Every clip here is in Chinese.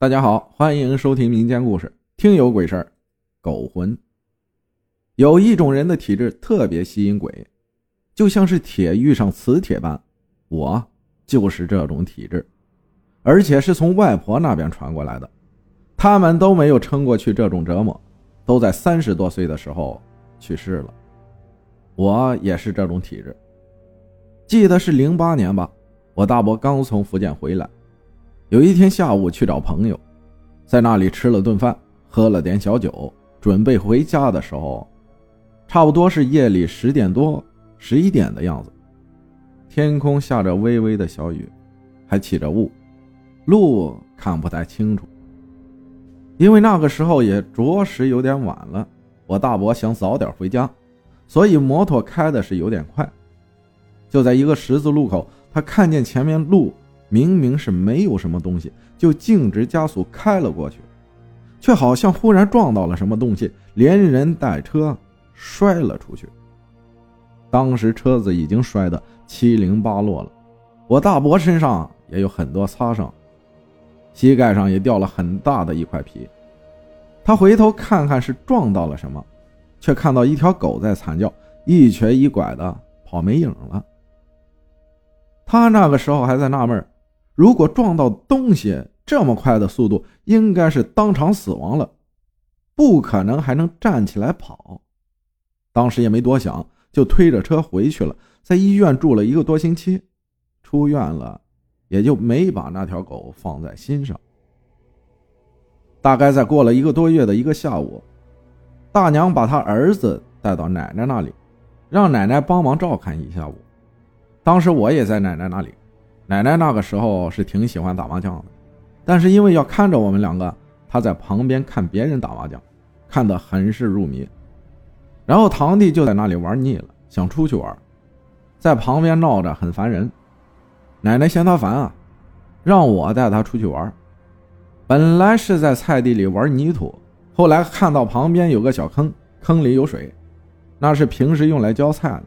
大家好，欢迎收听民间故事，听有鬼事儿，狗魂。有一种人的体质特别吸引鬼，就像是铁遇上磁铁般。我就是这种体质，而且是从外婆那边传过来的。他们都没有撑过去这种折磨，都在三十多岁的时候去世了。我也是这种体质。记得是零八年吧，我大伯刚从福建回来。有一天下午去找朋友，在那里吃了顿饭，喝了点小酒，准备回家的时候，差不多是夜里十点多、十一点的样子。天空下着微微的小雨，还起着雾，路看不太清楚。因为那个时候也着实有点晚了，我大伯想早点回家，所以摩托开的是有点快。就在一个十字路口，他看见前面路。明明是没有什么东西，就径直加速开了过去，却好像忽然撞到了什么东西，连人带车摔了出去。当时车子已经摔得七零八落了，我大伯身上也有很多擦伤，膝盖上也掉了很大的一块皮。他回头看看是撞到了什么，却看到一条狗在惨叫，一瘸一拐的跑没影了。他那个时候还在纳闷如果撞到东西这么快的速度，应该是当场死亡了，不可能还能站起来跑。当时也没多想，就推着车回去了，在医院住了一个多星期，出院了，也就没把那条狗放在心上。大概在过了一个多月的一个下午，大娘把她儿子带到奶奶那里，让奶奶帮忙照看一下午。当时我也在奶奶那里。奶奶那个时候是挺喜欢打麻将的，但是因为要看着我们两个，她在旁边看别人打麻将，看得很是入迷。然后堂弟就在那里玩腻了，想出去玩，在旁边闹着很烦人。奶奶嫌他烦啊，让我带他出去玩。本来是在菜地里玩泥土，后来看到旁边有个小坑，坑里有水，那是平时用来浇菜的。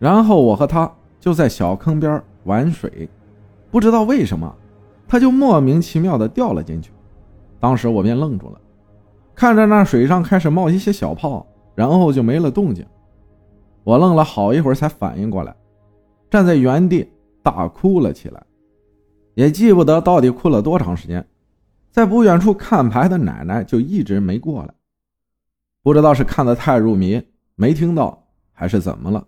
然后我和他就在小坑边玩水，不知道为什么，他就莫名其妙的掉了进去。当时我便愣住了，看着那水上开始冒一些小泡，然后就没了动静。我愣了好一会儿才反应过来，站在原地大哭了起来，也记不得到底哭了多长时间。在不远处看牌的奶奶就一直没过来，不知道是看得太入迷没听到，还是怎么了。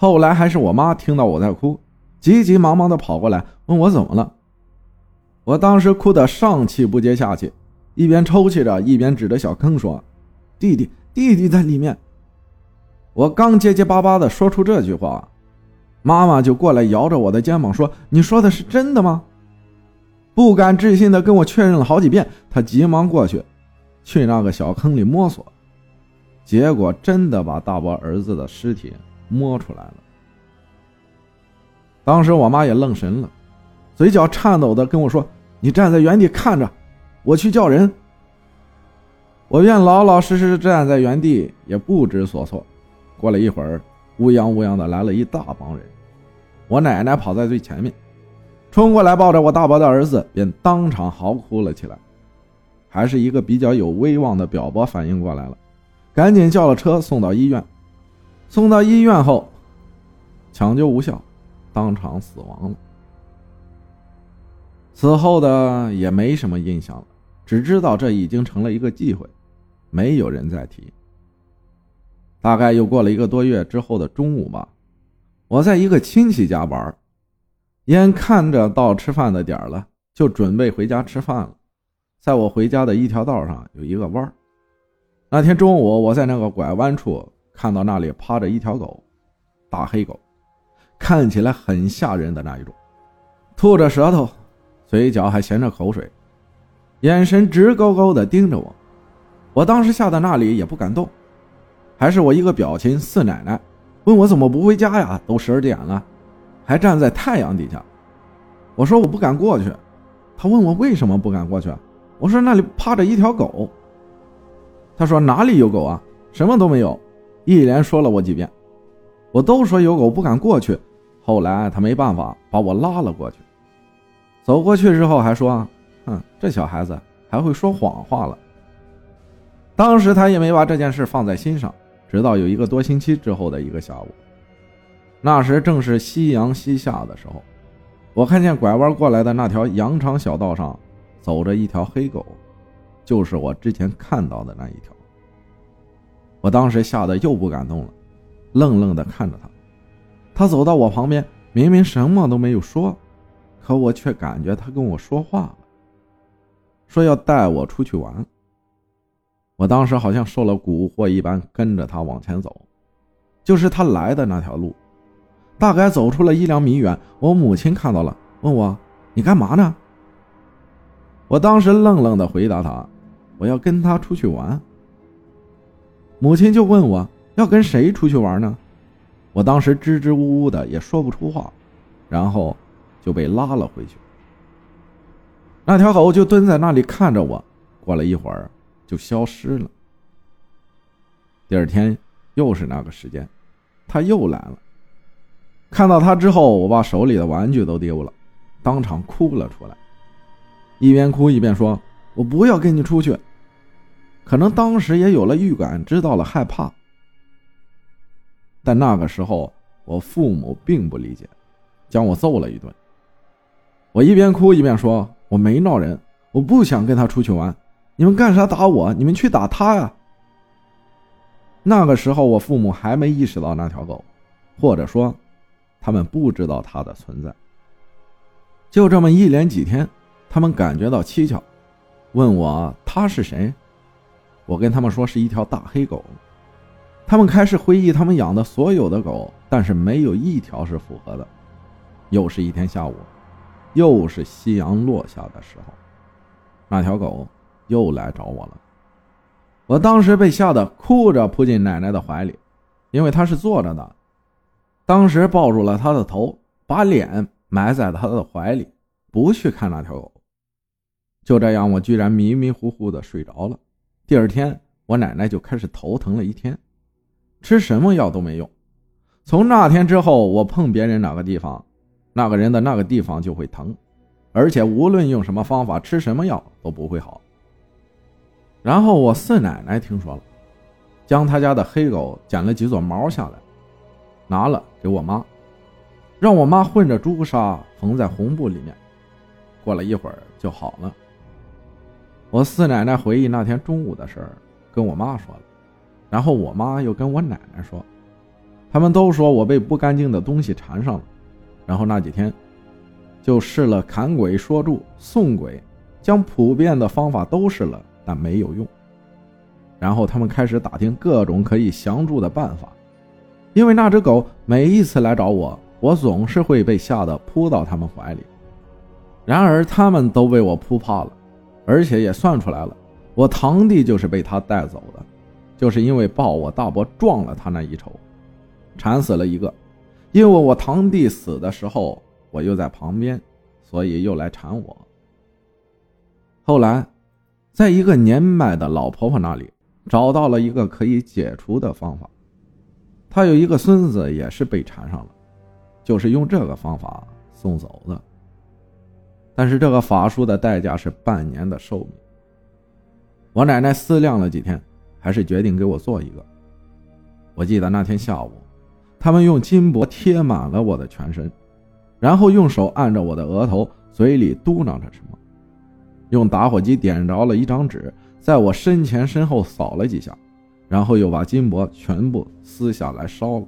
后来还是我妈听到我在哭，急急忙忙的跑过来问我怎么了。我当时哭得上气不接下气，一边抽泣着，一边指着小坑说：“弟弟，弟弟在里面。”我刚结结巴巴的说出这句话，妈妈就过来摇着我的肩膀说：“你说的是真的吗？”不敢置信的跟我确认了好几遍。她急忙过去，去那个小坑里摸索，结果真的把大伯儿子的尸体。摸出来了。当时我妈也愣神了，嘴角颤抖的跟我说：“你站在原地看着，我去叫人。”我便老老实实站在原地，也不知所措。过了一会儿，乌泱乌泱的来了一大帮人，我奶奶跑在最前面，冲过来抱着我大伯的儿子，便当场嚎哭了起来。还是一个比较有威望的表伯反应过来了，赶紧叫了车送到医院。送到医院后，抢救无效，当场死亡了。此后的也没什么印象了，只知道这已经成了一个忌讳，没有人再提。大概又过了一个多月之后的中午吧，我在一个亲戚家玩，眼看着到吃饭的点了，就准备回家吃饭了。在我回家的一条道上有一个弯那天中午我在那个拐弯处。看到那里趴着一条狗，大黑狗，看起来很吓人的那一种，吐着舌头，嘴角还衔着口水，眼神直勾勾的盯着我。我当时吓得那里也不敢动，还是我一个表亲四奶奶问我怎么不回家呀？都十二点了，还站在太阳底下。我说我不敢过去。他问我为什么不敢过去，我说那里趴着一条狗。他说哪里有狗啊？什么都没有。一连说了我几遍，我都说有狗不敢过去。后来他没办法把我拉了过去。走过去之后还说：“哼，这小孩子还会说谎话了。当时他也没把这件事放在心上，直到有一个多星期之后的一个下午，那时正是夕阳西下的时候，我看见拐弯过来的那条羊肠小道上走着一条黑狗，就是我之前看到的那一条。我当时吓得又不敢动了，愣愣地看着他。他走到我旁边，明明什么都没有说，可我却感觉他跟我说话了，说要带我出去玩。我当时好像受了蛊惑一般，跟着他往前走，就是他来的那条路。大概走出了一两米远，我母亲看到了，问我：“你干嘛呢？”我当时愣愣地回答他：“我要跟他出去玩。”母亲就问我要跟谁出去玩呢？我当时支支吾吾的也说不出话，然后就被拉了回去。那条狗就蹲在那里看着我，过了一会儿就消失了。第二天又是那个时间，它又来了。看到它之后，我把手里的玩具都丢了，当场哭了出来，一边哭一边说：“我不要跟你出去。”可能当时也有了预感，知道了害怕。但那个时候，我父母并不理解，将我揍了一顿。我一边哭一边说：“我没闹人，我不想跟他出去玩。你们干啥打我？你们去打他呀！”那个时候，我父母还没意识到那条狗，或者说，他们不知道它的存在。就这么一连几天，他们感觉到蹊跷，问我他是谁。我跟他们说是一条大黑狗，他们开始回忆他们养的所有的狗，但是没有一条是符合的。又是一天下午，又是夕阳落下的时候，那条狗又来找我了。我当时被吓得哭着扑进奶奶的怀里，因为她是坐着的，当时抱住了她的头，把脸埋在她的怀里，不去看那条狗。就这样，我居然迷迷糊糊的睡着了。第二天，我奶奶就开始头疼了一天，吃什么药都没用。从那天之后，我碰别人哪个地方，那个人的那个地方就会疼，而且无论用什么方法，吃什么药都不会好。然后我四奶奶听说了，将他家的黑狗剪了几撮毛下来，拿了给我妈，让我妈混着朱砂缝在红布里面，过了一会儿就好了。我四奶奶回忆那天中午的事儿，跟我妈说了，然后我妈又跟我奶奶说，他们都说我被不干净的东西缠上了，然后那几天就试了砍鬼、说柱、送鬼，将普遍的方法都试了，但没有用。然后他们开始打听各种可以降住的办法，因为那只狗每一次来找我，我总是会被吓得扑到他们怀里，然而他们都被我扑怕了。而且也算出来了，我堂弟就是被他带走的，就是因为抱我大伯撞了他那一仇，缠死了一个。因为我堂弟死的时候，我又在旁边，所以又来缠我。后来，在一个年迈的老婆婆那里找到了一个可以解除的方法，她有一个孙子也是被缠上了，就是用这个方法送走的。但是这个法术的代价是半年的寿命。我奶奶思量了几天，还是决定给我做一个。我记得那天下午，他们用金箔贴满了我的全身，然后用手按着我的额头，嘴里嘟囔着什么，用打火机点着了一张纸，在我身前身后扫了几下，然后又把金箔全部撕下来烧了。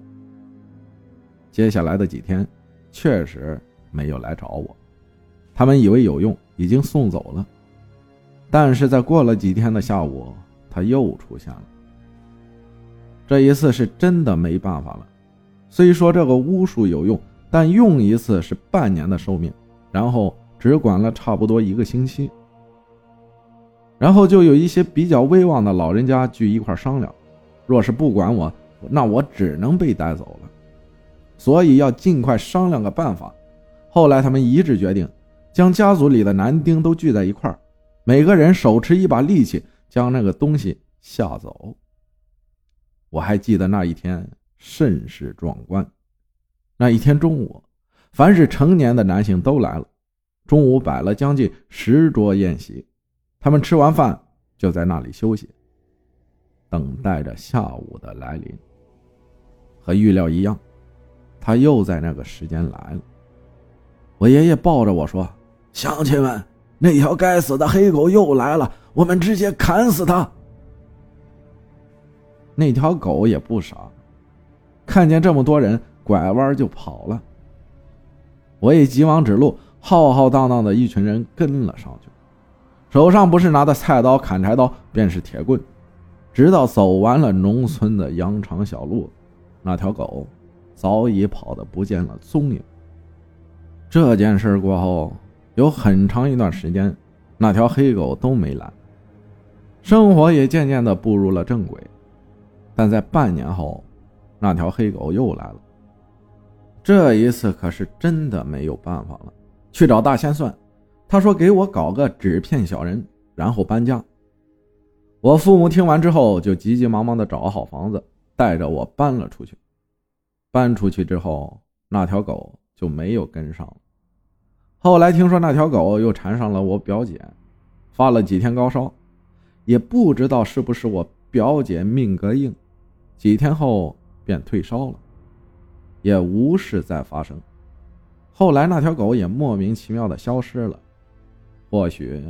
接下来的几天，确实没有来找我。他们以为有用，已经送走了。但是在过了几天的下午，他又出现了。这一次是真的没办法了。虽说这个巫术有用，但用一次是半年的寿命，然后只管了差不多一个星期。然后就有一些比较威望的老人家聚一块商量，若是不管我，那我只能被带走了。所以要尽快商量个办法。后来他们一致决定。将家族里的男丁都聚在一块儿，每个人手持一把利器，将那个东西吓走。我还记得那一天甚是壮观。那一天中午，凡是成年的男性都来了，中午摆了将近十桌宴席，他们吃完饭就在那里休息，等待着下午的来临。和预料一样，他又在那个时间来了。我爷爷抱着我说：“乡亲们，那条该死的黑狗又来了，我们直接砍死它。”那条狗也不傻，看见这么多人，拐弯就跑了。我也急忙指路，浩浩荡荡的一群人跟了上去，手上不是拿的菜刀、砍柴刀，便是铁棍。直到走完了农村的羊肠小路，那条狗早已跑得不见了踪影。这件事过后，有很长一段时间，那条黑狗都没来，生活也渐渐的步入了正轨。但在半年后，那条黑狗又来了。这一次可是真的没有办法了，去找大仙算。他说给我搞个纸片小人，然后搬家。我父母听完之后，就急急忙忙的找好房子，带着我搬了出去。搬出去之后，那条狗就没有跟上了。后来听说那条狗又缠上了我表姐，发了几天高烧，也不知道是不是我表姐命格硬。几天后便退烧了，也无事再发生。后来那条狗也莫名其妙的消失了，或许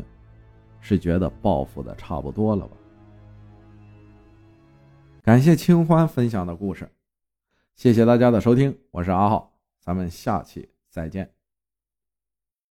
是觉得报复的差不多了吧。感谢清欢分享的故事，谢谢大家的收听，我是阿浩，咱们下期再见。